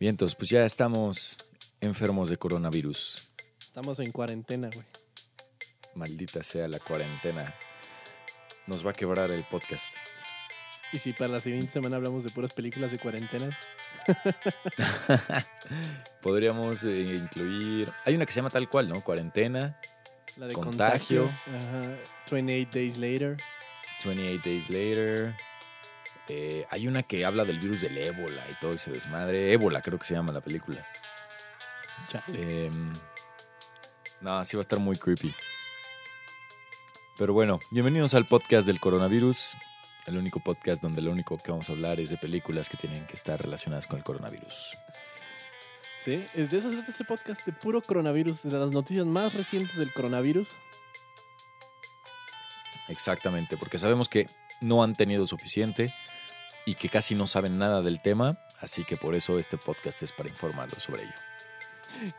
Bien, entonces, pues ya estamos enfermos de coronavirus. Estamos en cuarentena, güey. Maldita sea la cuarentena. Nos va a quebrar el podcast. Y si para la siguiente semana hablamos de puras películas de cuarentenas. Podríamos eh, incluir. Hay una que se llama tal cual, ¿no? Cuarentena, La de Contagio. contagio. Ajá. 28 Days Later. 28 Days Later. Eh, hay una que habla del virus del ébola y todo ese desmadre. Ébola, creo que se llama la película. Em, no, sí va a estar muy creepy. Pero bueno, bienvenidos al podcast del coronavirus. El único podcast donde lo único que vamos a hablar es de películas que tienen que estar relacionadas con el coronavirus. Sí, de eso se trata este podcast de puro coronavirus, de las noticias más recientes del coronavirus. Exactamente, porque sabemos que no han tenido suficiente y que casi no saben nada del tema, así que por eso este podcast es para informarlos sobre ello.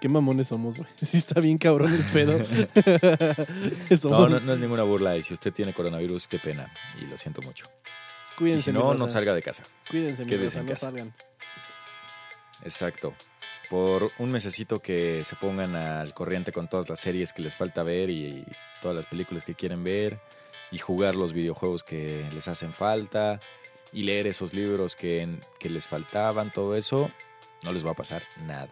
Qué mamones somos, güey. Sí está bien cabrón el pedo. No, no, no es ninguna burla y si usted tiene coronavirus, qué pena y lo siento mucho. Y Cuídense, si mi no, no salga de casa. Cuídense, mi raza, en no casa. salgan. Exacto. Por un mesecito que se pongan al corriente con todas las series que les falta ver y todas las películas que quieren ver y jugar los videojuegos que les hacen falta y leer esos libros que, que les faltaban, todo eso, no les va a pasar nada.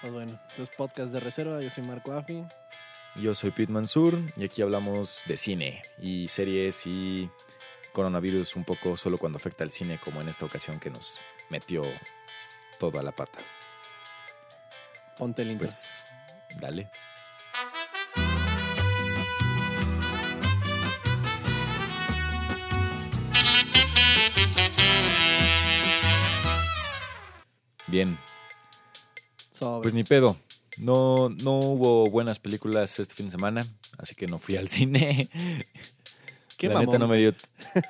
Pues bueno, entonces podcast de reserva. Yo soy Marco Afi. Yo soy Pete Mansur y aquí hablamos de cine y series y coronavirus un poco solo cuando afecta al cine, como en esta ocasión que nos metió todo a la pata. Ponte el intro. Pues, dale. Bien, Sobres. pues ni pedo. No, no hubo buenas películas este fin de semana, así que no fui al cine. Qué la neta no me dio.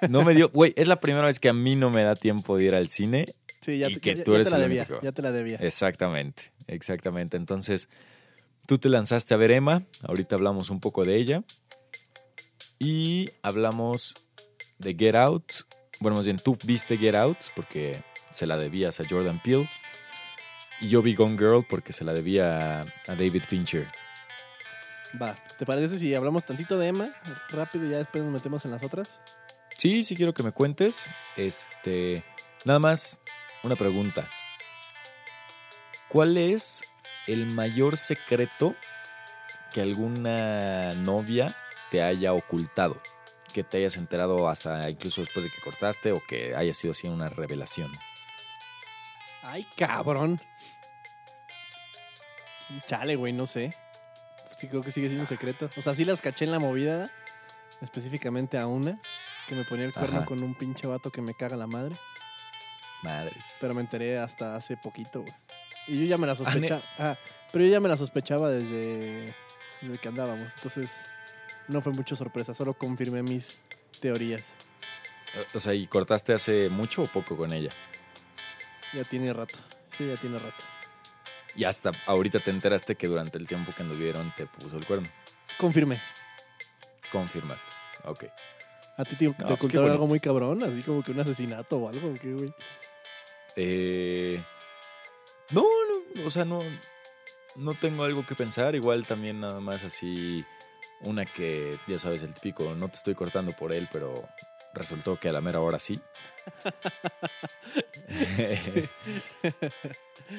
No me dio. Güey, es la primera vez que a mí no me da tiempo de ir al cine. Sí, ya, y te- que ya- tú ya eres te la el debía. Ya te la debía. Exactamente, exactamente. Entonces, tú te lanzaste a ver Emma. Ahorita hablamos un poco de ella. Y hablamos de Get Out. Bueno, más bien tú viste Get Out porque se la debías a Jordan Peele. Y yo vi Gone Girl porque se la debía a, a David Fincher. Va, ¿te parece si hablamos tantito de Emma? Rápido y ya después nos metemos en las otras. Sí, sí quiero que me cuentes. Este, nada más una pregunta. ¿Cuál es el mayor secreto que alguna novia te haya ocultado? Que te hayas enterado hasta incluso después de que cortaste o que haya sido así una revelación. Ay, cabrón. Chale, güey, no sé. Sí, creo que sigue siendo secreto. O sea, sí las caché en la movida, específicamente a una, que me ponía el cuerno Ajá. con un pinche vato que me caga la madre. Madres. Pero me enteré hasta hace poquito, güey. Y yo ya me la ne- sospechaba. Ah, pero yo ya me la sospechaba desde, desde que andábamos. Entonces, no fue mucha sorpresa, solo confirmé mis teorías. O sea, ¿y cortaste hace mucho o poco con ella? Ya tiene rato. Sí, ya tiene rato. Y hasta ahorita te enteraste que durante el tiempo que anduvieron te puso el cuerno. Confirmé. Confirmaste. Ok. ¿A ti te, te pues ocultaron algo muy cabrón? Así como que un asesinato o algo, ¿o ¿qué, güey? Eh, no, no, o sea, no, no tengo algo que pensar. Igual también nada más así una que, ya sabes, el típico, no te estoy cortando por él, pero resultó que a la mera hora sí.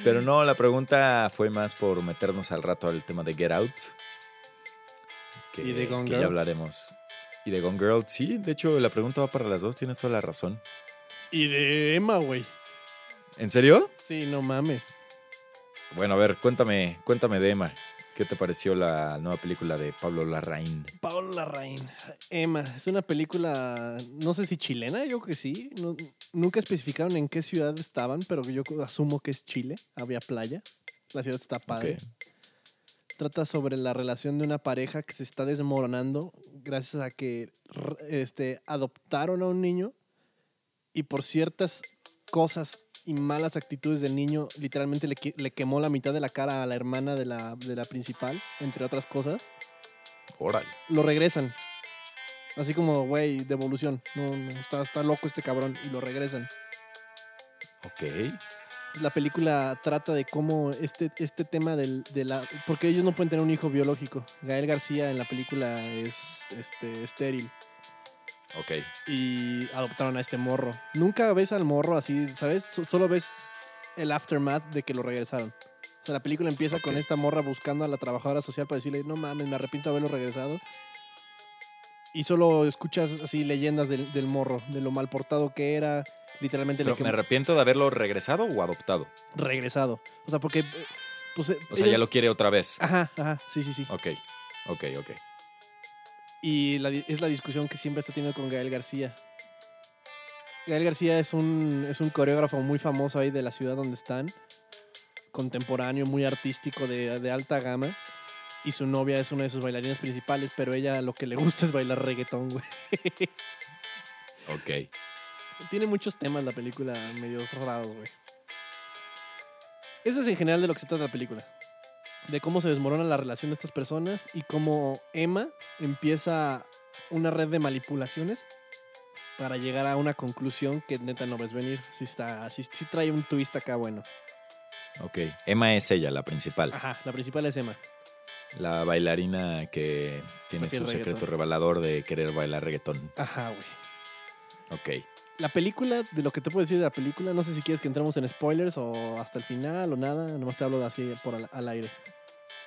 pero no, la pregunta fue más por meternos al rato al tema de Get Out. Que, ¿Y de Gone que Girl? ya hablaremos. Y de Gone Girl, sí, de hecho la pregunta va para las dos, tienes toda la razón. Y de Emma, güey. ¿En serio? Sí, no mames. Bueno, a ver, cuéntame, cuéntame de Emma. ¿Qué te pareció la nueva película de Pablo Larraín? Pablo Larraín. Emma, es una película, no sé si chilena, yo creo que sí. No- nunca especificaron en qué ciudad estaban, pero yo asumo que es Chile. Había playa. La ciudad está padre. Trata sobre la relación de una pareja que se está desmoronando gracias a que este, adoptaron a un niño y por ciertas cosas y malas actitudes del niño, literalmente le, le quemó la mitad de la cara a la hermana de la, de la principal, entre otras cosas. Órale. Lo regresan. Así como, güey, devolución. No, no, está, está loco este cabrón. Y lo regresan. Ok. la película trata de cómo este, este tema del, de la... Porque ellos no pueden tener un hijo biológico. Gael García en la película es este, estéril. Ok. Y adoptaron a este morro. Nunca ves al morro así, ¿sabes? So- Solo ves el aftermath de que lo regresaron. O sea, la película empieza con esta morra buscando a la trabajadora social para decirle, no mames, me arrepiento de haberlo regresado. Y solo escuchas así leyendas del, del morro, de lo mal portado que era. Literalmente le Pero, ¿Me arrepiento de haberlo regresado o adoptado? regresado. O sea, porque. eh, Pues, eh, O sea, ellos- ya lo quiere otra vez. Ajá, ajá, sí, sí, sí. Ok, ok, ok. Y la es la discusión que siempre está teniendo con Gael García. Gael García es un, es un coreógrafo muy famoso ahí de la ciudad donde están. Contemporáneo, muy artístico, de, de alta gama. Y su novia es una de sus bailarines principales, pero ella lo que le gusta es bailar reggaetón, güey. Ok. Tiene muchos temas la película, medios raros, güey. Eso es en general de lo que se trata la película. De cómo se desmorona la relación de estas personas y cómo Emma empieza una red de manipulaciones para llegar a una conclusión que neta no ves venir. Si está, sí, sí trae un twist acá bueno. Ok. Emma es ella, la principal. Ajá, la principal es Emma. La bailarina que tiene Porque su secreto revelador de querer bailar reggaetón. Ajá, güey. Ok. La película, de lo que te puedo decir de la película, no sé si quieres que entremos en spoilers o hasta el final o nada, nomás te hablo de así por al, al aire.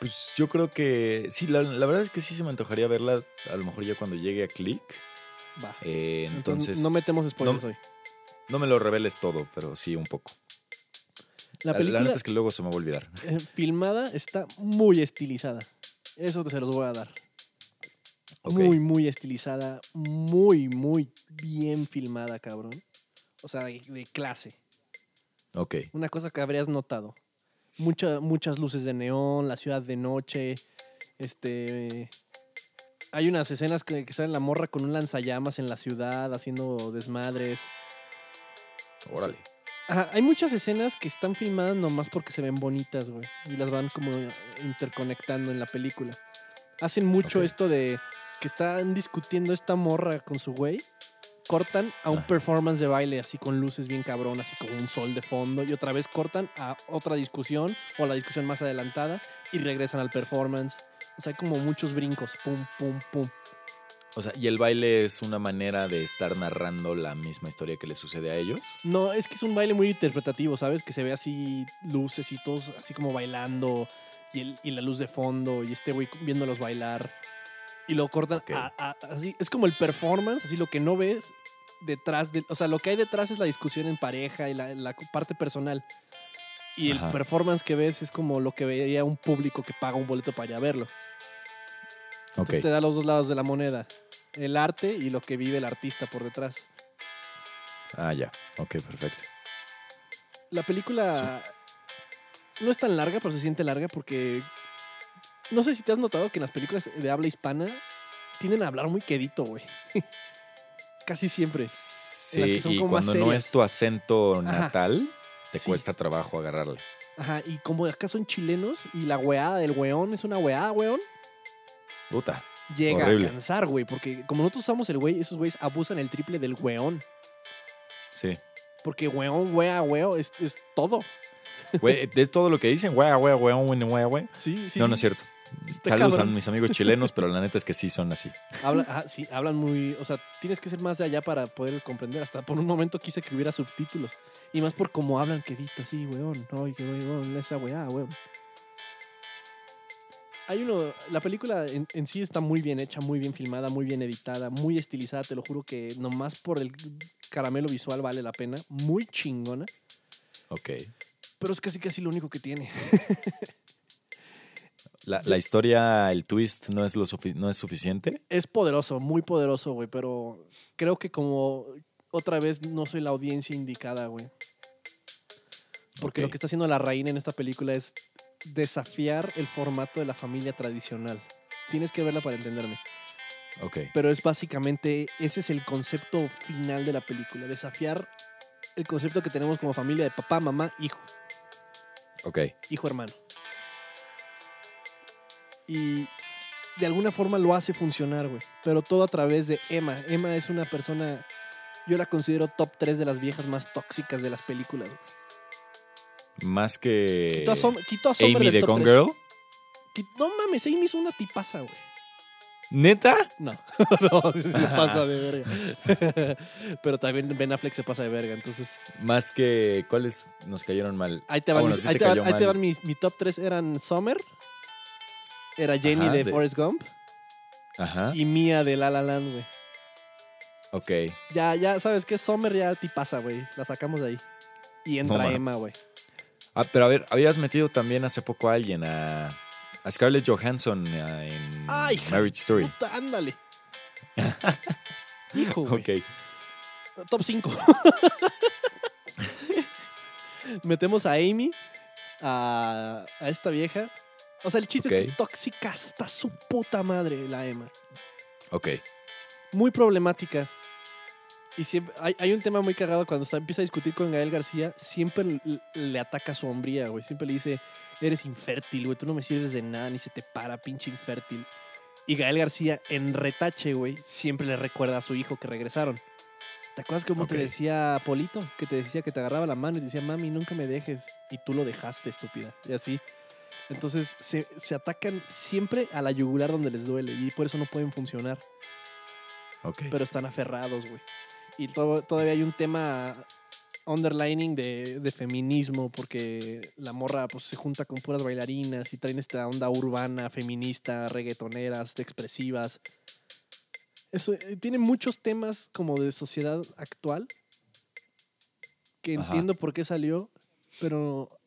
Pues yo creo que sí, la, la verdad es que sí se me antojaría verla a lo mejor ya cuando llegue a Click. Va. Eh, Entonces, entonces, no metemos spoilers no- hoy. no me lo reveles todo, pero sí un poco. La La, película neta es que luego se me va a olvidar. eh, filmada está muy estilizada. Eso te se los voy a dar. Muy, muy estilizada. Muy, muy bien filmada, cabrón. O sea, de, de clase. Ok. Una cosa que habrías notado. Mucha- muchas luces de neón, la ciudad de noche. Este. Hay unas escenas que, que sale la morra con un lanzallamas en la ciudad haciendo desmadres. Órale. Ajá, hay muchas escenas que están filmadas nomás porque se ven bonitas, güey. Y las van como interconectando en la película. Hacen mucho esto de que están discutiendo esta morra con su güey. Cortan a un Ajá. performance de baile así con luces bien cabrón, así como un sol de fondo. Y otra vez cortan a otra discusión o la discusión más adelantada y regresan al performance. O sea, hay como muchos brincos. Pum, pum, pum. O sea, y el baile es una manera de estar narrando la misma historia que le sucede a ellos. No, es que es un baile muy interpretativo, ¿sabes? Que se ve así luces y todos así como bailando y, el- y la luz de fondo y este güey viéndolos bailar. Y lo cortan a- a- así. Es como el performance, así lo que no ves detrás de... O sea, lo que hay detrás es la discusión en pareja y la, la parte personal. Y el performance que ves es como lo que vería un público que paga un boleto para ir a verlo. Entonces te da los dos lados de la moneda. El arte y lo que vive el artista por detrás. Ah, ya. Ok, perfecto. La película no es tan larga, pero se siente larga porque no sé si te has notado que en las películas de habla hispana tienden a hablar muy quedito, güey. Casi siempre. Sí, que son y como más cuando no es tu acento Ajá. natal, te Sí. cuesta trabajo agarrarle. Ajá, y como acá son chilenos y la weada del weón es una weada, weón, Puta. llega Horrible. a cansar, güey. Porque como nosotros usamos el güey, esos güeyes abusan el triple del weón. Sí. Porque weón, wea, weo, es, es todo. Güey, es todo lo que dicen, güey, güey, güey, güey, güey. Sí, sí. no, sí. no es cierto. Está Saludos cabrón. a mis amigos chilenos, pero la neta es que sí son así. Habla, sí, hablan muy. O sea, tienes que ser más de allá para poder comprender. Hasta por un momento quise que hubiera subtítulos. Y más por cómo hablan, quedito así, weón. Ay, que weón, esa weá, weón. Hay uno. La película en, en sí está muy bien hecha, muy bien filmada, muy bien editada, muy estilizada. Te lo juro que nomás por el caramelo visual vale la pena. Muy chingona. Ok. Pero es casi casi lo único que tiene. La, la historia, el twist, no es, lo no es suficiente. Es poderoso, muy poderoso, güey. Pero creo que como otra vez no soy la audiencia indicada, güey. Porque lo que está haciendo la reina en esta película es desafiar el formato de la familia tradicional. Tienes que verla para entenderme. Ok. Pero es básicamente, ese es el concepto final de la película. Desafiar el concepto que tenemos como familia de papá, mamá, hijo. Ok. hijo hermano. Y de alguna forma lo hace funcionar, güey. Pero todo a través de Emma. Emma es una persona, yo la considero top 3 de las viejas más tóxicas de las películas, güey. Más que Quitó a, Som- a Amy del de top Gone tres. Girl. Qui- No mames, Amy es una tipaza, güey. ¿Neta? No, no, se pasa de verga. Pero también Ben Affleck se pasa de verga, entonces... Más que. ¿Cuáles nos cayeron mal? Ahí te van, mis, ahí te te van- cayó ahí te mal. van mis, mi top 3 eran Summer, era Jenny Ajá, de, de- Forrest Gump Ajá. y Mia de La La Land, güey. Ok. Ya, ya, ¿sabes qué? Summer ya tipaza, güey. La sacamos de ahí. Y entra ma. Emma, güey. Ah, pero a ver, habías metido también hace poco a alguien, a, a Scarlett Johansson a- en Ay, Marriage Story. Puta, ándale. Hijo, güey. Ok. Top 5. Metemos a Amy, a, a esta vieja. O sea, el chiste es que es tóxica hasta su puta madre, la Emma. Ok. Muy problemática. Y siempre, hay, hay un tema muy cagado cuando está, empieza a discutir con Gael García, siempre le ataca su hombría, güey. Siempre le dice, eres infértil, güey, tú no me sirves de nada, ni se te para, pinche infértil. Y Gael García, en retache, güey, siempre le recuerda a su hijo que regresaron. ¿Te acuerdas cómo te decía Polito? Que te decía que te agarraba la mano y te decía, mami, nunca me dejes. Y tú lo dejaste, estúpida. Y así. Entonces se, se atacan siempre a la yugular donde les duele y por eso no pueden funcionar Ok. pero están aferrados, güey. Y to- todavía hay un tema underlining de, de feminismo, porque la morra pues, se junta con puras bailarinas y traen esta onda urbana, feminista, reggaetoneras, expresivas. Eso, eh, tiene muchos temas como de sociedad actual que Ajá. entiendo por qué salió, pero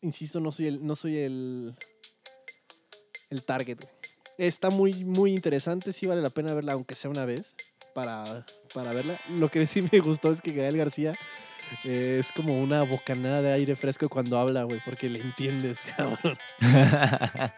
insisto, no soy el, no soy el, el target. Está muy, muy interesante, sí vale la pena verla, aunque sea una vez, para, para verla. Lo que sí me gustó es que Gael García eh, es como una bocanada de aire fresco cuando habla, güey, porque le entiendes, cabrón.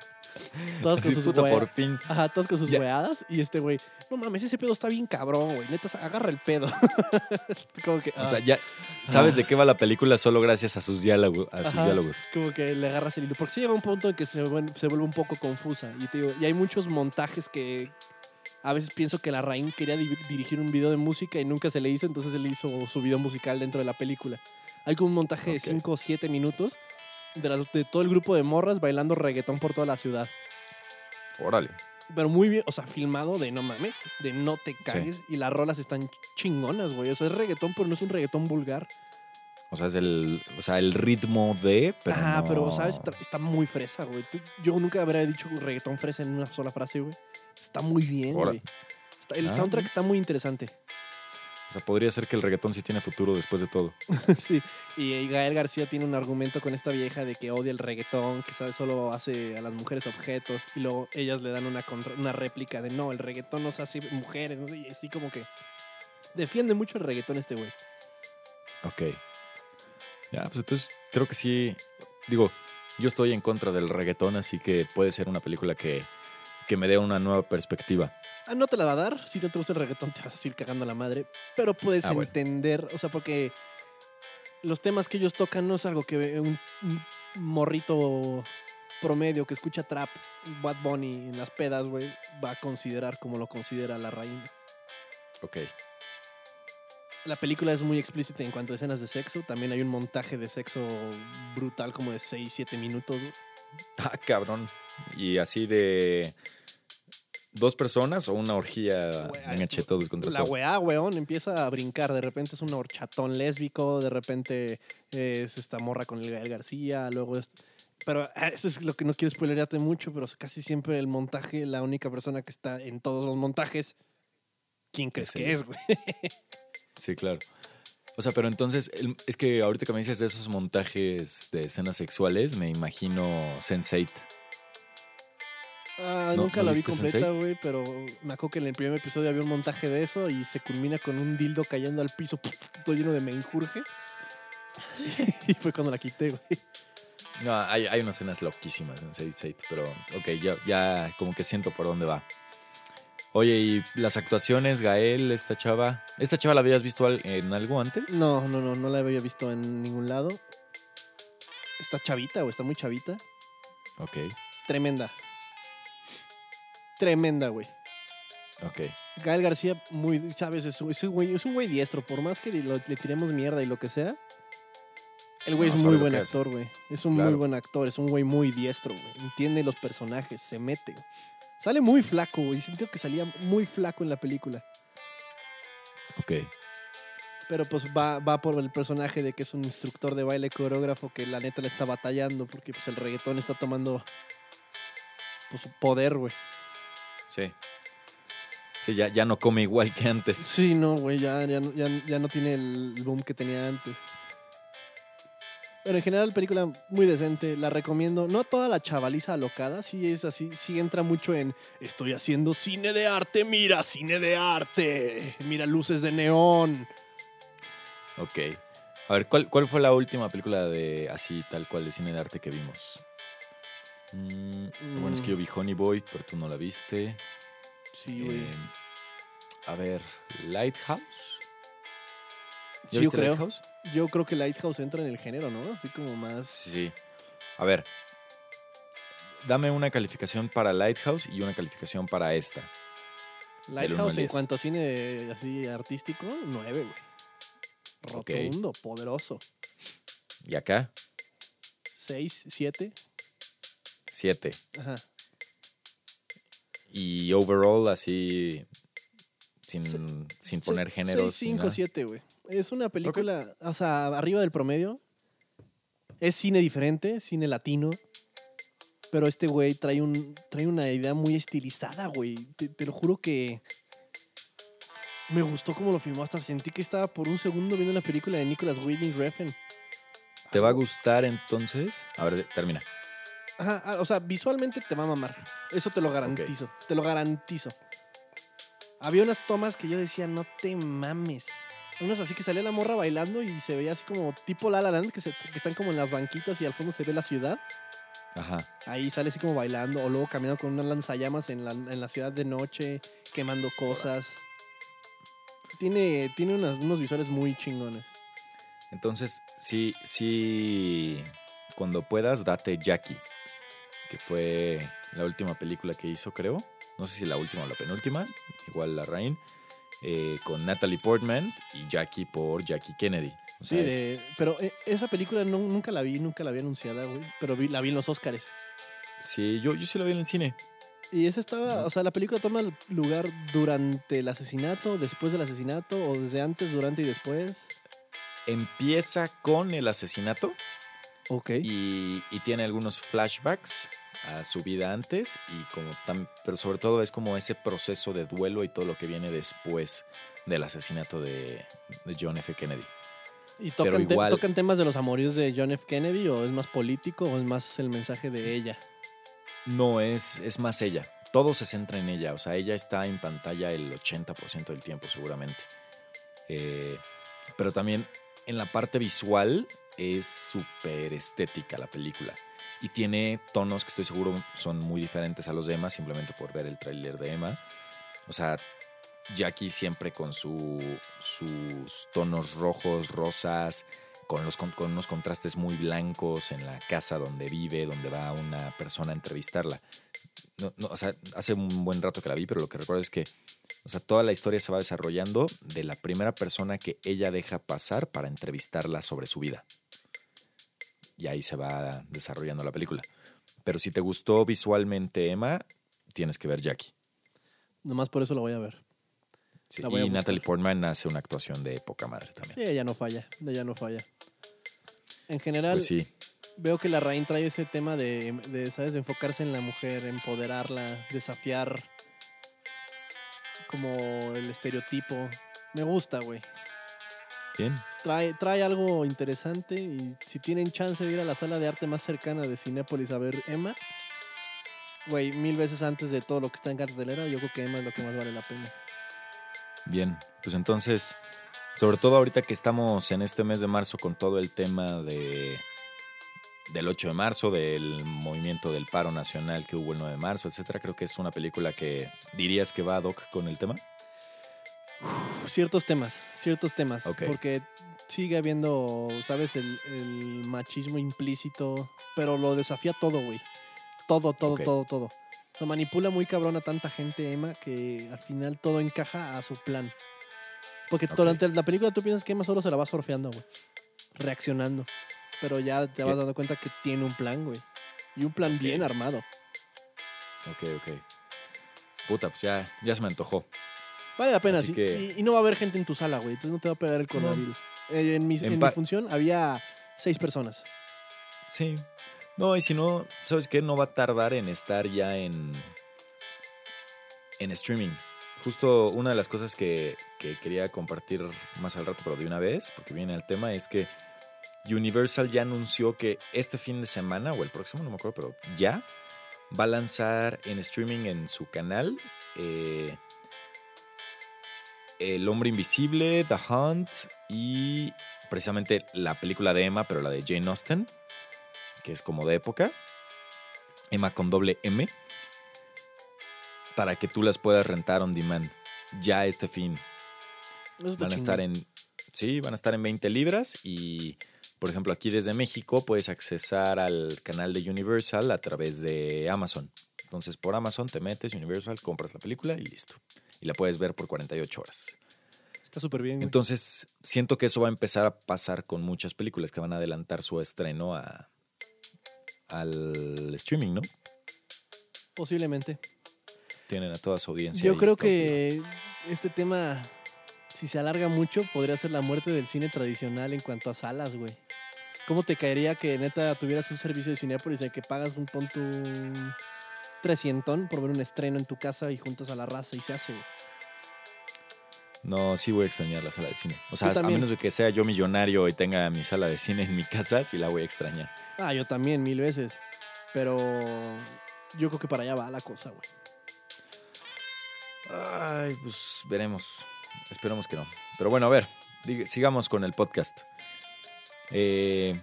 Todos con sus puta, por fin. Ajá, todos con sus weadas. Y este güey, no mames, ese pedo está bien cabrón, güey. Neta, agarra el pedo. como que, O ah, sea, ya sabes de qué va la película solo gracias a sus diálogos. A sus Ajá. diálogos. como que le agarras el hilo. Porque sí llega un punto en que se, vuel- se vuelve un poco confusa. Y, te digo, y hay muchos montajes que a veces pienso que la Rain quería di- dirigir un video de música y nunca se le hizo, entonces él hizo su video musical dentro de la película. Hay como un montaje de 5 o 7 minutos de, las- de todo el grupo de morras bailando reggaetón por toda la ciudad. Órale. Pero muy bien, o sea, filmado de no mames, de no te cagues. Y las rolas están chingonas, güey. O sea, es reggaetón, pero no es un reggaetón vulgar. O sea, es el, o sea, el ritmo de. Pero ah, no- pero, ¿sabes? Está, está muy fresa, güey. Yo nunca habría dicho reggaetón fresa en una sola frase, güey. Está muy bien, güey. Está- el Ah, soundtrack está muy interesante. O sea, podría ser que el reggaetón sí tiene futuro después de todo. sí. Y, Gael García tiene un argumento con esta vieja de que odia el reggaetón, que solo hace a las mujeres objetos. Y luego ellas le dan una, contra- una réplica de no, el reggaetón nos hace mujeres. ¿no? Y así como que defiende mucho el reggaetón este güey. Ok. Ya, pues entonces creo que sí. Digo, yo estoy en contra del reggaetón, así que puede ser una película que, que me dé una nueva perspectiva. Ah, no te la va a dar. Si no te gusta el reggaetón, te vas a seguir cagando a la madre. Pero puedes Ah, bueno. entender, o sea, porque los temas que ellos tocan no es algo que un, un morrito promedio que escucha trap, Bad Bunny en las pedas, güey, va a considerar como lo considera la reina. Ok. La película es muy explícita en cuanto a escenas de sexo. También hay un montaje de sexo brutal como de 6, 7 minutos. güey. Ah, cabrón. Y así de. ¿Dos personas o una orgía H todos contra La weá, weón, empieza a brincar. De repente es un horchatón lésbico, de repente es esta morra con el Gael García, luego es... Pero ah, eso es lo que no quiero spoilerearte mucho, pero casi siempre el montaje, la única persona que está en todos los montajes, ¿quién crees Es que es, güey? Sí, claro. O sea, pero entonces, el- es que ahorita que me dices de esos montajes de escenas sexuales, me imagino Sense8. Ah, ¿No- nunca no la vi completa, Sense8? güey, pero me acuerdo que en el primer episodio había un montaje de eso y se culmina con un dildo cayendo al piso, todo lleno de menjurje. y fue cuando la quité, güey. No, hay, hay unas escenas loquísimas en Sense8, pero ok, ya, ya como que siento por dónde va. Oye, ¿y las actuaciones, Gael, esta chava? ¿Esta chava la habías visto en algo antes? No, no, no, no la había visto en ningún lado. Está chavita, güey, está muy chavita. Ok, Tremenda. Tremenda, güey. ok. Gael García, muy, sabes, es, un- es un güey, es un güey diestro. Por más que lo- le tiremos mierda y lo que sea, El güey No, es muy buen actor, güey. Es un muy buen actor, es un güey muy diestro, güey. Entiende los personajes, se mete. Sale muy flaco, güey. Siento que salía muy flaco en la película. Ok. Pero pues va, va por el personaje de que es un instructor de baile coreógrafo que la neta le está batallando porque pues el reggaetón está tomando pues poder, güey. Sí. Sí, ya, ya no come igual que antes. Sí, no, güey, ya, ya, no- ya, ya no tiene el boom que tenía antes. Pero en general, película muy decente, la recomiendo. No toda la chavaliza alocada, sí es así, sí entra mucho en estoy haciendo cine de arte, mira, cine de arte, mira luces de neón. Ok. A ver, ¿cuál, ¿cuál fue la última película de así, tal cual, de cine de arte que vimos? Mm, lo Bueno, es que yo vi Honey Boy, pero tú no la viste. Sí, güey. Eh, a ver, Lighthouse. Sí, yo viste creo. Lighthouse? Yo creo que Lighthouse entra en el género, ¿no? Así como más... Sí. A ver, dame una calificación para Lighthouse y una calificación para esta. Lighthouse en 10. cuanto a cine así artístico, nueve, güey. Ok. Rotundo, poderoso. Y acá, Seis, siete. 7. Ajá. Y overall, así, sin, sin poner géneros. seis, ni cinco, nada. siete, güey. Es una película, o sea, arriba del promedio. Es cine diferente, cine latino. Pero este güey trae, un, trae una idea muy estilizada, güey. Te, te lo juro que me gustó cómo lo filmó. Hasta sentí que estaba por un segundo viendo la película de Nicholas Winding Refn. ¿Te va a gustar entonces? A ver, termina. Ajá, ah, o sea, visualmente te va a mamar. Eso te lo garantizo. Te lo garantizo. Había unas tomas que yo decía, no te mames. Unas así que salía la morra bailando y se veía así como tipo La La Land, que, se- que están como en las banquitas y al fondo se ve la ciudad. Ajá. Ahí sale así como bailando o luego caminando con unas lanzallamas en la, en la ciudad de noche, quemando cosas. Tiene, tiene unas- unos visuales muy chingones. Entonces, sí, sí, cuando puedas, date Jackie, que fue la última película que hizo, creo. No sé si la última o la penúltima, igual la Rain, eh, con Natalie Portman y Jackie por Jackie Kennedy. O Sí, sea, es- de- pero eh, esa película no- nunca la vi, nunca la vi anunciada, güey. Pero vi- la vi en los Oscars. sí, yo, yo sí la vi en el cine. Y esa estaba, o sea, la película toma lugar durante el asesinato, después del asesinato, o desde antes, durante y después. Empieza con el asesinato Ok. y, y tiene algunos flashbacks a su vida antes y como tam- pero sobre todo es como ese proceso de duelo y todo lo que viene después del asesinato de, de John F. Kennedy. ¿Y tocan, te- tocan temas de los amoríos de John F. Kennedy o es más político o es más el mensaje de ella? No es, es más ella. Todo se centra en ella. O sea, ella está en pantalla el 80% del tiempo, seguramente. Eh, pero también en la parte visual es súper estética la película. Y tiene tonos que estoy seguro son muy diferentes a los de Emma, simplemente por ver el tráiler de Emma. O sea, Jackie siempre con su, sus tonos rojos, rosas, con, los, con, unos contrastes muy blancos en la casa donde vive, donde va una persona a entrevistarla. No, o sea, hace un buen rato que la vi, pero lo que recuerdo es que o sea, toda la historia se va desarrollando de la primera persona que ella deja pasar para entrevistarla sobre su vida. Y ahí se va desarrollando la película. Pero si te gustó visualmente Emma, tienes que ver Jackie. Nomás por eso lo voy a ver. Sí, La voy a Y. Natalie Portman hace una actuación de poca madre también. Sí, ella no falla, ella no falla. En general, Pues sí, veo que la Rain trae ese tema de, de, ¿sabes? De enfocarse en la mujer, empoderarla, desafiar como el estereotipo. Me gusta, güey. bien. Trae, trae algo interesante y si tienen chance de ir a la sala de arte más cercana de Cinépolis a ver Emma, güey, mil veces antes de todo lo que está en cartelera, yo creo que Emma es lo que más vale la pena. Bien, pues entonces, sobre todo ahorita que estamos en este mes de marzo con todo el tema de del 8 de marzo, del movimiento del paro nacional que hubo el 9 de marzo, etcétera, creo que es una película que dirías que va ad hoc con el tema. Ciertos temas, ciertos temas, porque sigue habiendo, ¿sabes? El, el machismo implícito, pero lo desafía todo, güey. Todo, todo, todo, todo. O sea, manipula muy cabrón a tanta gente, Emma, que al final todo encaja a su plan. Porque durante la película tú piensas que Emma solo se la va surfeando, güey. Reaccionando. pero ya te vas dando cuenta que tiene un plan, güey. Y un plan bien armado. Ok, ok. Puta, pues ya, ya se me antojó. Vale la pena, Así sí. que- Y, y no va a haber gente en tu sala, güey. Entonces no te va a pegar el coronavirus. Eh, en mi, En en mi pa- función había seis personas. Sí. No, y si no, ¿sabes qué? No va a tardar en estar ya en. en streaming. Justo una de las cosas que, que quería compartir más al rato, pero de una vez, porque viene el tema, es que Universal ya anunció que este fin de semana, o el próximo, no me acuerdo, pero ya, va a lanzar en streaming en su canal eh, El Hombre Invisible, The Hunt y precisamente la película de Emma, pero la de Jane Austen, que es como de época. Emma con doble M. Para que tú las puedas rentar on demand. Ya este fin. Eso Van a estar en. Sí, van a estar en 20 libras. Y, por ejemplo, aquí desde México puedes accesar al canal de Universal a través de Amazon. Entonces, por Amazon te metes, Universal, compras la película y listo. Y la puedes ver por 48 horas. Está súper bien, güey. Entonces, siento que eso va a empezar a pasar con muchas películas que van a adelantar su estreno a, al streaming, ¿no? Posiblemente. Tienen a toda su audiencia. Yo creo que este tema, si se alarga mucho, podría ser la muerte del cine tradicional en cuanto a salas, güey. ¿Cómo te caería que neta tuvieras un servicio de Cinepolis en que pagas un punto 300 por ver un estreno en tu casa y juntas a la raza y se hace, güey? No, sí voy a extrañar la sala de cine. O sea, a menos de que sea yo millonario y tenga mi sala de cine en mi casa, sí la voy a extrañar. Ah, yo también, mil veces. Pero yo creo que para allá va la cosa, güey. Ay, pues veremos. Esperemos que no. Pero bueno, a ver, sigamos con el podcast. Eh,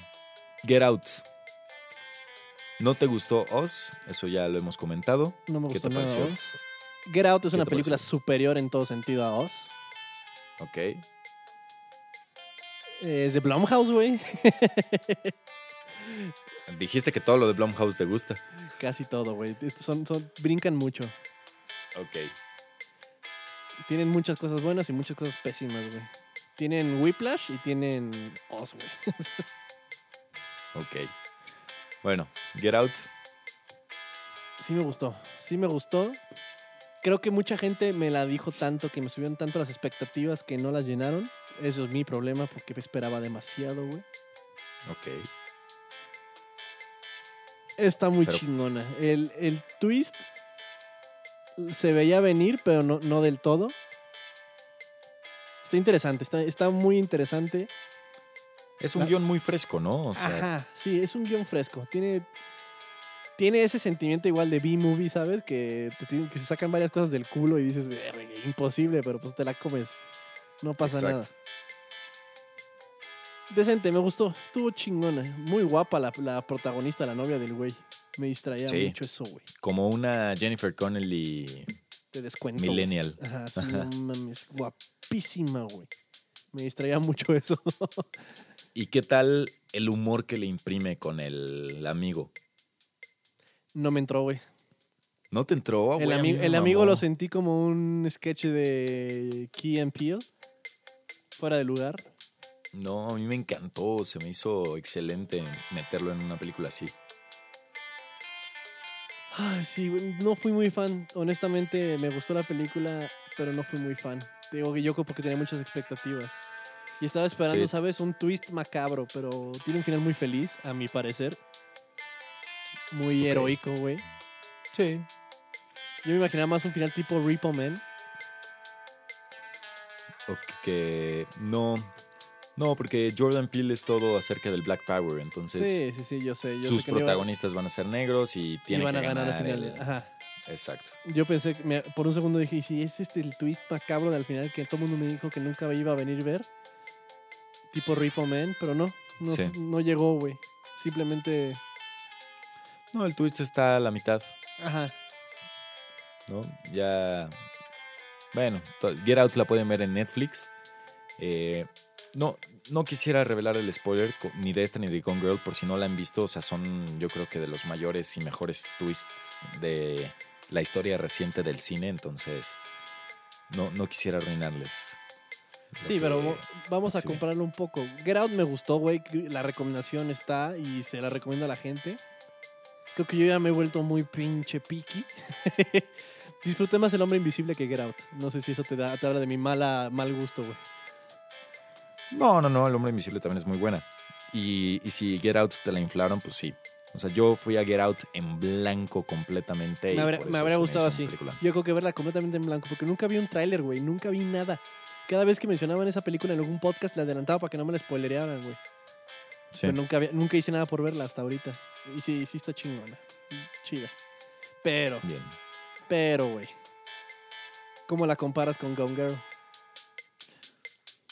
Get Out. ¿No te gustó Oz? Eso ya lo hemos comentado. No me ¿Qué gustó te nada pareció? Oz. Get Out es ¿Qué una te película pareció? superior en todo sentido a Oz. Ok. Eh, Es de Blumhouse, güey. Dijiste que todo lo de Blumhouse te gusta. Casi todo, güey. Son, son, brincan mucho. Ok. Tienen muchas cosas buenas y muchas cosas pésimas, güey. Tienen Whiplash y tienen Oz, güey. Ok. Bueno, Get Out. Sí me gustó. Sí me gustó. Creo que mucha gente me la dijo tanto, que me subieron tanto las expectativas que no las llenaron. Eso es mi problema porque me esperaba demasiado, güey. Ok. Está muy Pero- chingona. El, el twist se veía venir, pero no, no del todo. Está interesante, está, está muy interesante. Es un La- guion muy fresco, ¿no? O sea, Ajá, sí, es un guion fresco. Tiene, tiene ese sentimiento igual de B-movie, ¿sabes? Que, te tienen- que se sacan varias cosas del culo y dices, "Verga, imposible, pero pues te la comes. No pasa Exacto. nada. Decente, me gustó. Estuvo chingona. Muy guapa la, la protagonista, la novia del güey. Me distraía Sí. mucho eso, güey. como una Jennifer Connelly Te descuento. millennial. Ajá, sí, no mames. Guapísima, güey. Me distraía mucho eso. ¿Y qué tal el humor que le imprime con el amigo? no me entró, güey. ¿No te entró? El, güey? Ami- el amigo lo sentí como un sketch de Key and Peele. Fuera de lugar. No, a mí me encantó. Se me hizo excelente meterlo en una película así. Ay, sí, no fui muy fan. Honestamente, me gustó la película, pero no fui muy fan. Te digo que yo porque tenía muchas expectativas. Y estaba esperando, Sí. ¿sabes? Un twist macabro, pero tiene un final muy feliz, a mi parecer. Muy Ok. heroico, güey. Sí. Yo me imaginaba más un final tipo Repo Man. O que no. No, porque Jordan Peele es todo acerca del Black Power. Entonces, sí, sí, sí, yo sé. Yo sus sé que no iba- protagonistas van a ser negros y tienen que a ganar al final. el- Ajá. Exacto. Yo pensé, me- por un segundo dije, ¿y si es este el twist macabro del final que todo el mundo me dijo que nunca iba a venir a ver? Tipo Repo Man, pero no, no, Sí. no llegó, güey. Simplemente, No, el twist está a la mitad, ajá, ¿no? Ya. Bueno, Get Out la pueden ver en Netflix. Eh, no, no quisiera revelar el spoiler ni de esta ni de Gone Girl por si no la han visto. O sea, son yo creo que de los mayores y mejores twists de la historia reciente del cine. Entonces, no, no quisiera arruinarles Sí, que- pero vamos a sí. comprarlo un poco. Get Out me gustó, güey. La recomendación está y se la recomiendo a la gente. Creo que yo ya me he vuelto muy pinche picky. Disfruté más El Hombre Invisible que Get Out. No sé si eso te, da, te habla de mi mala, mal gusto, güey. No, no, no, El Hombre Invisible también es muy buena. Y, y si Get Out te la inflaron, pues sí. O sea, yo fui a Get Out en blanco completamente. Me habría, me gustado así. Yo creo que verla completamente en blanco, porque nunca vi un tráiler, güey. Nunca vi nada. Cada vez que mencionaban esa película en algún podcast, la adelantaba para que no me la spoilerearan, güey. Sí. Pero nunca, había- nunca hice nada por verla hasta ahorita. Y sí, sí está chingona. Chida. Pero, Bien. pero, güey. ¿Cómo la comparas con Gone Girl?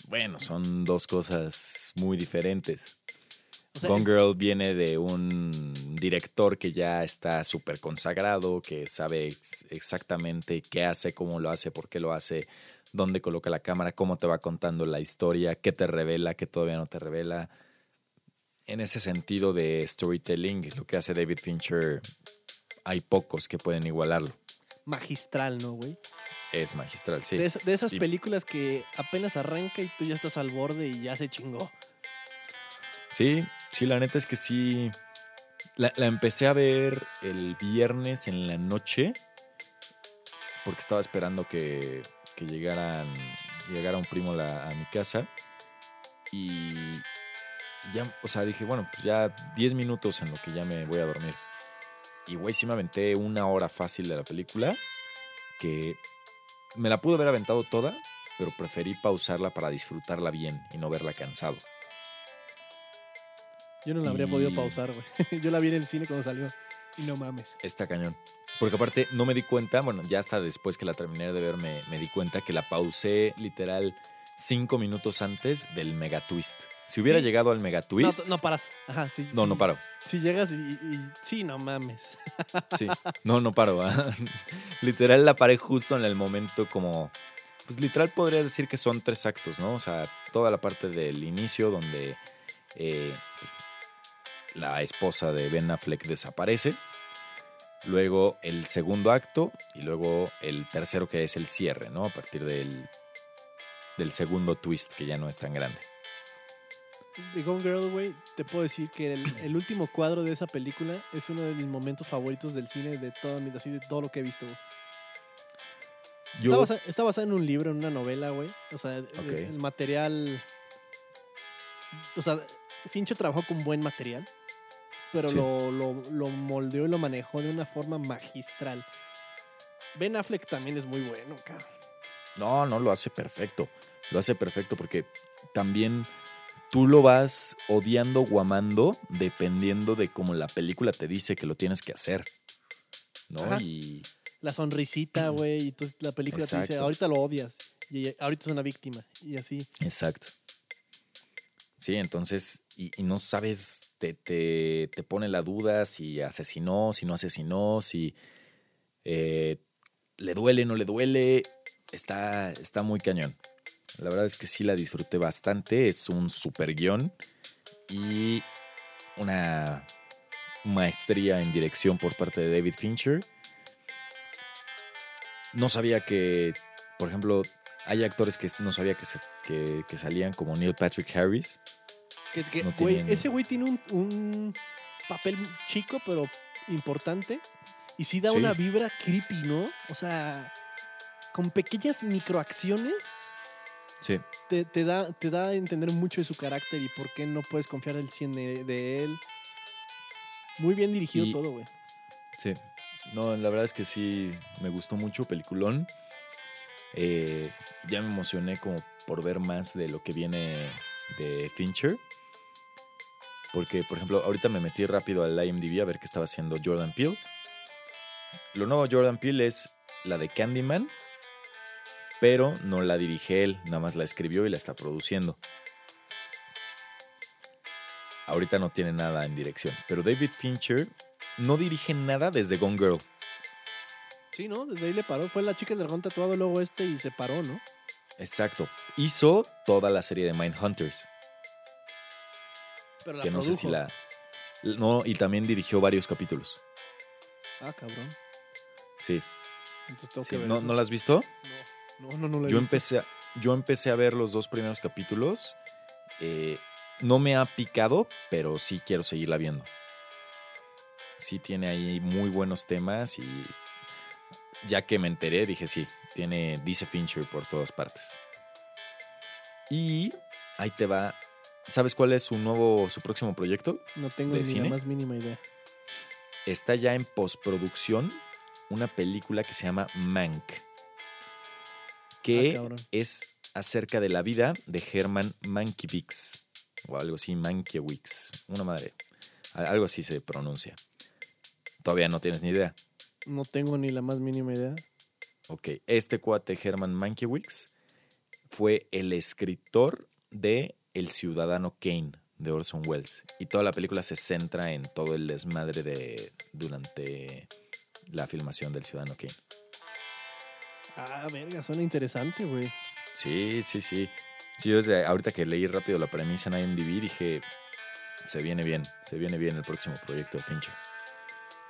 Bueno, son dos cosas muy diferentes. O sea, Gone Girl viene de un director que ya está súper consagrado, que sabe ex- exactamente qué hace, cómo lo hace, por qué lo hace, dónde coloca la cámara, cómo te va contando la historia, qué te revela, qué todavía no te revela. En ese sentido de storytelling, lo que hace David Fincher, hay pocos que pueden igualarlo. magistral, ¿no, güey? Es magistral, sí. De, esa- de esas Y- películas que apenas arranca y tú ya estás al borde y ya se chingó. Sí, sí, la neta es que sí. La, la empecé a ver el viernes en la noche porque estaba esperando que, que llegaran, llegara un primo a, la- a mi casa y ya, o sea, dije, bueno, pues ya 10 minutos en lo que ya me voy a dormir. Y güey, sí me aventé una hora fácil de la película que me la pude haber aventado toda, pero preferí pausarla para disfrutarla bien y no verla cansado. Yo no la habría podido Y- pausar, güey. Yo la vi en el cine cuando salió. Y no mames. Está cañón. Porque aparte no me di cuenta, bueno, ya hasta después que la terminé de ver me, me di cuenta que la pausé literal cinco minutos antes del mega twist. Si hubiera Sí. llegado al mega No, twist, no paras. Ajá, sí. no, sí. no paro. Si llegas y, y- Sí, no mames. Sí, no, no paro. ah. literal la paré justo en el momento como... Pues literal podrías decir que son tres actos, ¿no? O sea, toda la parte del inicio donde eh, pues, la esposa de Ben Affleck desaparece. Luego el segundo acto y luego el tercero que es el cierre, ¿no? A partir del, del segundo twist que ya no es tan grande. De Gone Girl, güey, te puedo decir que el, el último cuadro de esa película es uno de mis momentos favoritos del cine, de todo, mi- así de todo lo que he visto, güey. Está, Yo, basa- está basado en un libro, en una novela, güey. O sea, el material. O sea, Fincher trabajó con buen material, pero Sí. lo, lo, lo moldeó y lo manejó de una forma magistral. Ben Affleck también es muy bueno, cabrón. No, no lo hace perfecto. Lo hace perfecto porque también tú lo vas odiando o amando dependiendo de cómo la película te dice que lo tienes que hacer. ¿No? Ajá. Y La sonrisita, güey, y entonces la película te dice, ahorita lo odias, y ahorita es una víctima, y así. exacto. Sí, entonces, y, no sabes, te, te, te pone la duda si asesinó, si no asesinó, si eh, le duele, no le duele. Está, está muy cañón. La verdad es que sí la disfruté bastante. Es un super guion y una maestría en dirección por parte de David Fincher. No sabía que, por ejemplo, hay actores que no sabía que, se- que, que salían como Neil Patrick Harris. Que, que, No güey, tienen- Ese güey tiene un, un papel chico, pero importante. Y sí da Sí. una vibra creepy, ¿no? O sea, con pequeñas microacciones Sí. te, te da, te da a entender mucho de su carácter y por qué no puedes confiar al 100 de, de él. Muy bien dirigido Y- todo, güey. Sí. No, la verdad es que sí, me gustó mucho Peliculón. Eh, ya me emocioné como por ver más de lo que viene de Fincher. Porque, por ejemplo, ahorita me metí rápido al IMDb a ver qué estaba haciendo Jordan Peele. Lo nuevo Jordan Peele es la de Candyman, pero no la dirige él, nada más la escribió y la está produciendo. Ahorita no tiene nada en dirección, pero David Fincher no dirige nada desde Gone Girl. Sí, ¿no? Desde ahí le paró. Fue la chica del dragón tatuado luego este y se paró, ¿no? Exacto. Hizo toda la serie de Mindhunters, Pero la que no sé si la... No, y también dirigió varios capítulos. Ah, cabrón. Sí. Entonces tengo Sí, que ver ¿No, eso. ¿No la has visto? No, no, no, no la he Yo visto. empecé a, yo empecé a ver los dos primeros capítulos. eh, no me ha picado, pero sí quiero seguirla viendo. Sí tiene ahí muy buenos temas y ya que me enteré dije sí, tiene dice Fincher por todas partes. Y ahí te va. ¿Sabes cuál es su nuevo, su próximo proyecto? No tengo ¿De ni la más mínima idea. Está ya en postproducción una película que se llama Mank, Ah, que cabrón. es acerca de la vida de Herman Mankiewicz, o algo así, Mankiewicz, una madre, algo así se pronuncia. Todavía no tienes ni idea. No tengo ni la más mínima idea. Ok, este cuate Herman Mankiewicz fue el escritor de El Ciudadano Kane de Orson Welles y toda la película se centra en todo el desmadre de durante la filmación del Ciudadano Kane. Ah, verga, suena interesante, güey. Sí, sí, sí. Sí, yo desde ahorita que leí rápido la premisa en IMDb dije, se viene bien, se viene bien el próximo proyecto de Fincher.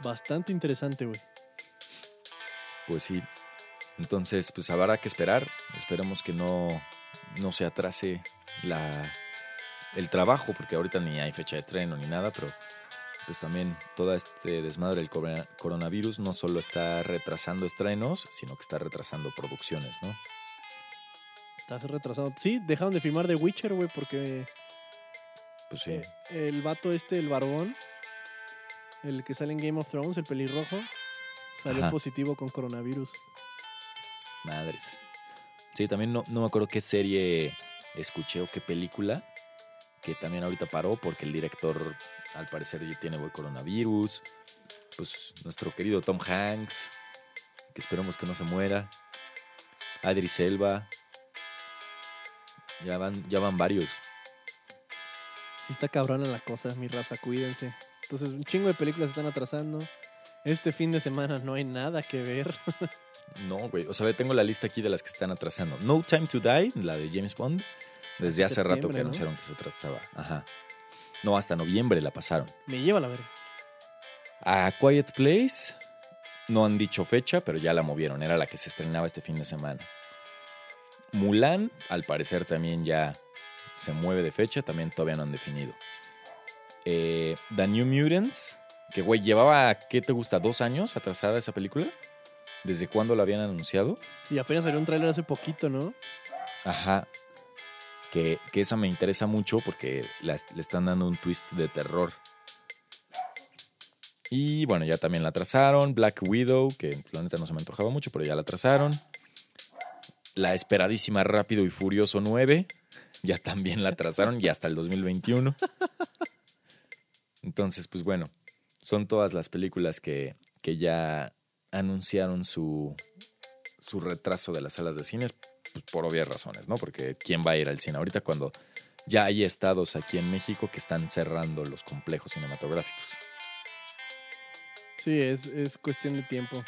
Bastante interesante, güey. Pues sí. Entonces, pues habrá que esperar. Esperemos que no, no se atrase la, el trabajo, porque ahorita ni hay fecha de estreno ni nada, pero pues también todo este desmadre del corona- coronavirus no solo está retrasando estrenos, sino que está retrasando producciones, ¿no? Estás retrasado. Sí, dejaron de filmar The Witcher, güey, porque Pues sí. el vato este, el barbón, el que sale en Game of Thrones, el pelirrojo, salió Ajá. positivo con coronavirus. Madres. Sí, también no, no me acuerdo qué serie escuché o qué película, que también ahorita paró porque el director al parecer ya tiene coronavirus. Pues nuestro querido Tom Hanks, que esperemos que no se muera. Adri Selva. Ya van, ya van varios. Sí está cabrona la cosa, mi raza, cuídense. Entonces, un chingo de películas se están atrasando. Este fin de semana no hay nada que ver. No, güey. O sea, tengo la lista aquí de las que están atrasando. No Time to Die, la de James Bond. Desde Hasta hace rato que anunciaron que se atrasaba. Ajá. No, hasta noviembre la pasaron. Me lleva la verga. A Quiet Place no han dicho fecha, pero ya la movieron. Era la que se estrenaba este fin de semana. Mulan, al parecer también ya se mueve de fecha, también todavía no han definido. Eh, The New Mutants, que güey, llevaba, ¿qué te gusta? ¿Dos años atrasada esa película? ¿Desde cuándo la habían anunciado? Y apenas salió un tráiler hace poquito, ¿no? Ajá. Que, que esa me interesa mucho porque le están dando un twist de terror. Y bueno, ya también la atrasaron. Black Widow, que la neta no se me antojaba mucho, pero ya la atrasaron. La esperadísima Rápido y Furioso 9, ya también la atrasaron y hasta el 2021. Entonces, pues bueno, son todas las películas que, que ya anunciaron su, su retraso de las salas de cines pues, por obvias razones, ¿no? Porque ¿quién va a ir al cine ahorita cuando ya hay estados aquí en México que están cerrando los complejos cinematográficos? Sí, es, es cuestión de tiempo.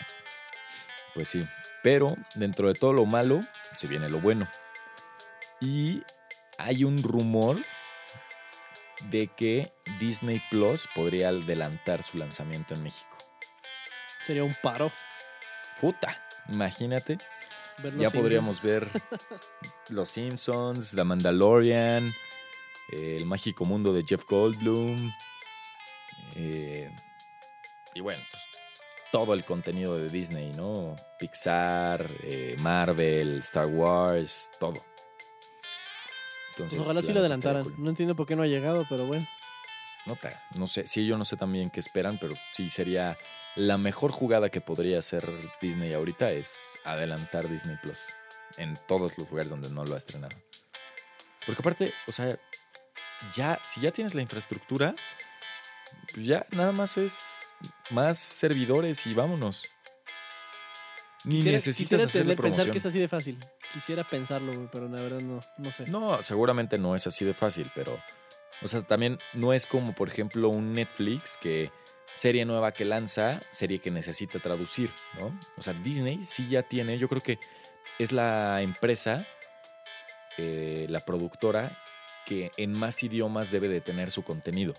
Pues sí, pero dentro de todo lo malo se viene lo bueno. Y hay un rumor de que Disney Plus podría adelantar su lanzamiento en México. Sería un paro. Puta, imagínate. ver ya Simpsons. podríamos ver Los Simpsons, The Mandalorian, El Mágico Mundo de Jeff Goldblum. eh, y bueno, pues todo el contenido de Disney, ¿no? Pixar, eh, Marvel, Star Wars, todo. Pues ojalá sí lo adelantaran. cool. No entiendo por qué no ha llegado, pero bueno. Nota, no sé, sí, yo no sé también qué esperan, pero sí sería la mejor jugada que podría hacer Disney ahorita es adelantar Disney Plus en todos los lugares donde no lo ha estrenado. Porque aparte, o sea, ya, si ya tienes la infraestructura, pues ya nada más es más servidores y vámonos. Ni Quisiera, necesitas quisiera hacerle tener- pensar que es así de fácil. Quisiera pensarlo, güey, pero la verdad no, no sé. No, seguramente no es así de fácil, pero. O sea, también no es como, por ejemplo, un Netflix que serie nueva que lanza, serie que necesita traducir, ¿no? O sea, Disney sí ya tiene, yo creo que es la empresa, eh, la productora, que en más idiomas debe de tener su contenido,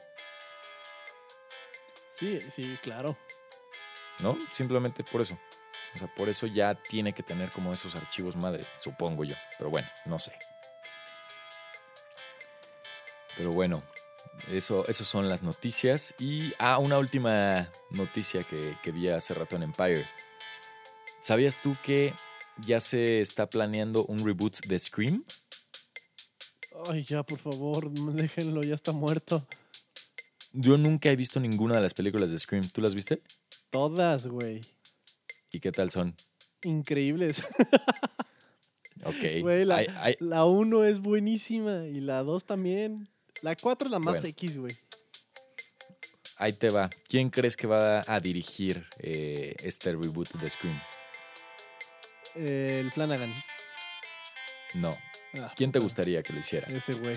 Sí, sí, claro. ¿no? Simplemente por eso. O sea, por eso ya tiene que tener como esos archivos madre, supongo yo. Pero bueno, no sé. Pero bueno, eso, eso son las noticias. Y, ah, una última noticia que, que vi hace rato en Empire. ¿Sabías tú que ya se está planeando un reboot de Scream? Ay, ya, por favor, déjenlo, ya está muerto. Yo nunca he visto ninguna de las películas de Scream. ¿Tú las viste? Todas, güey. ¿Y qué tal son? Increíbles. Ok. Güey, la, la 1 es buenísima y la 2 también. La 4 es la más Bueno. X, güey. ahí te va. ¿Quién crees que va a dirigir eh, este reboot de Scream? El Flanagan. No. Ah, ¿Quién te gustaría que lo hiciera? Ese güey.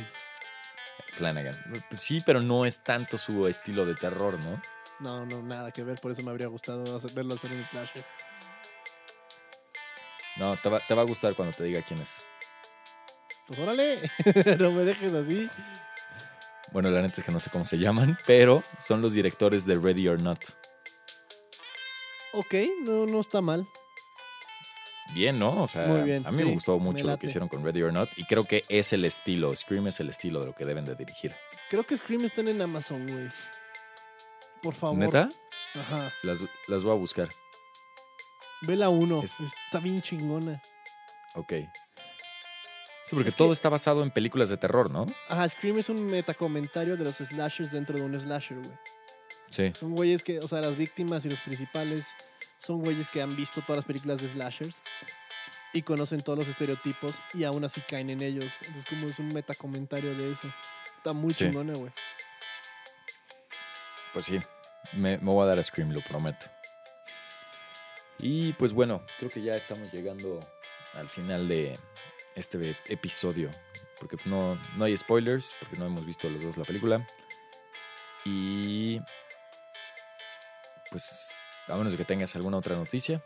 Flanagan. Sí, pero no es tanto su estilo de terror, ¿no? No, no, nada que ver. Por eso me habría gustado hacer- verlo hacer un slasher. No, te va, te va a gustar cuando te diga quién es. Pues órale, no me dejes así. Bueno, la neta es que no sé cómo se llaman, pero son los directores de Ready or Not. Ok, no, no está mal. Bien, ¿no? O sea, bien, a mí me gustó me mucho lo que hicieron con Ready or Not y creo que es el estilo, Scream es el estilo de lo que deben de dirigir. Creo que Scream están en Amazon, güey. Por favor. ¿Neta? Ajá. Las, las voy a buscar. Ve la 1. Es- Está bien chingona. Ok. Sí, porque Es que- todo está basado en películas de terror, ¿no? Ajá, Scream es un metacomentario de los slashers dentro de un slasher, güey. Sí. Son güeyes que, o sea, las víctimas y los principales son güeyes que han visto todas las películas de slashers y conocen todos los estereotipos y aún así caen en ellos. Entonces, como es un metacomentario de eso. Está muy Sí. chingona, güey. Pues sí, me, me voy a dar a Scream, lo prometo. Y pues bueno, creo que ya estamos llegando al final de este episodio. Porque no, no hay spoilers, porque no hemos visto los dos la película. Y pues a menos de que tengas alguna otra noticia.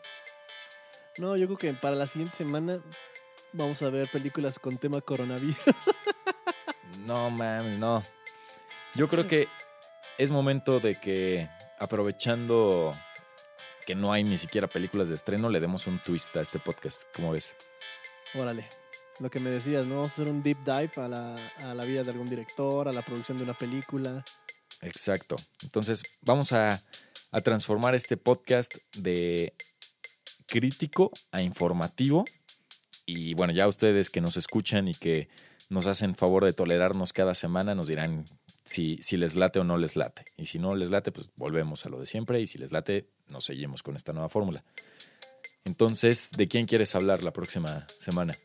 No, yo creo que para la siguiente semana vamos a ver películas con tema coronavirus. No, mames, no. Yo creo que es momento de que aprovechando que no hay ni siquiera películas de estreno, le demos un twist a este podcast. ¿Cómo ves? Órale. Lo que me decías, ¿no? Vamos a hacer un deep dive a la, a la vida de algún director, a la producción de una película. Exacto. Entonces, vamos a, a transformar este podcast de crítico a informativo. Y bueno, ya ustedes que nos escuchan y que nos hacen favor de tolerarnos cada semana, nos dirán si, si les late o no les late. Y si no les late, pues volvemos a lo de siempre. Y si les late, nos seguimos con esta nueva fórmula. Entonces, ¿de quién quieres hablar la próxima semana?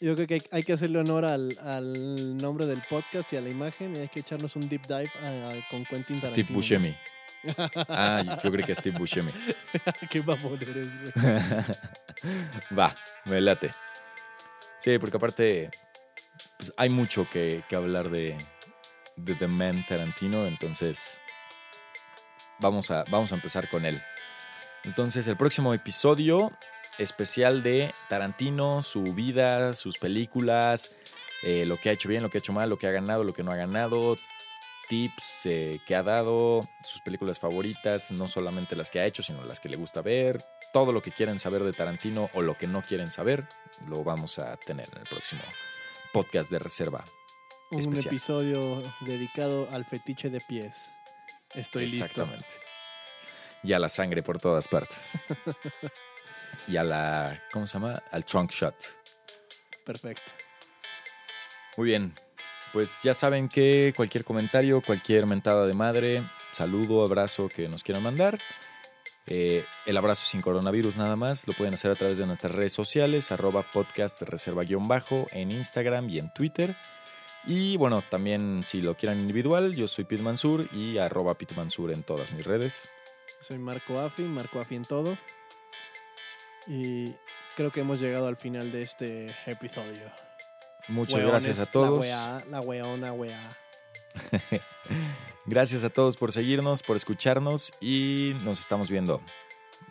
Yo creo que hay, que hacerle honor al, al nombre del podcast y a la imagen y hay que echarnos un deep dive a- a- con Quentin Tarantino. Steve Buscemi. Ah, yo- yo creo que Steve Buscemi. Qué mamón eres, güey. Va, me late. Sí, porque aparte pues, hay mucho que, que hablar de, de The Man Tarantino, entonces vamos a, vamos a empezar con él. Entonces, el próximo episodio especial de Tarantino, su vida, sus películas, eh, lo que ha hecho bien, lo que ha hecho mal, lo que ha ganado, lo que no ha ganado, tips eh, que ha dado, sus películas favoritas, no solamente las que ha hecho, sino las que le gusta ver, todo lo que quieren saber de Tarantino o lo que no quieren saber, lo vamos a tener en el próximo podcast de reserva. Un Especial. episodio dedicado al fetiche de pies. Estoy Exactamente. Y a la sangre por todas partes. y a la, ¿cómo se llama? Al trunk shot. listo. Perfecto. Muy bien. Pues ya saben que cualquier comentario, cualquier mentada de madre, saludo, abrazo que nos quieran mandar. eh, el abrazo sin coronavirus nada más. Lo pueden hacer a través de nuestras redes sociales, arroba podcast reserva guion bajo en Instagram y en Twitter. Y bueno, también si lo quieran individual, yo soy Pete Mansur y arroba Pete Mansur en todas mis redes. Soy Marco Afi, Marco Afi en todo. Y creo que hemos llegado al final de este episodio. Muchas Weones, gracias a todos. La weá, la weona, weá. Gracias a todos por seguirnos, por escucharnos y nos estamos viendo.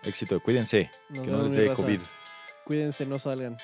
Éxito, cuídense, Nos que no les dé. COVID. Cuídense, no salgan.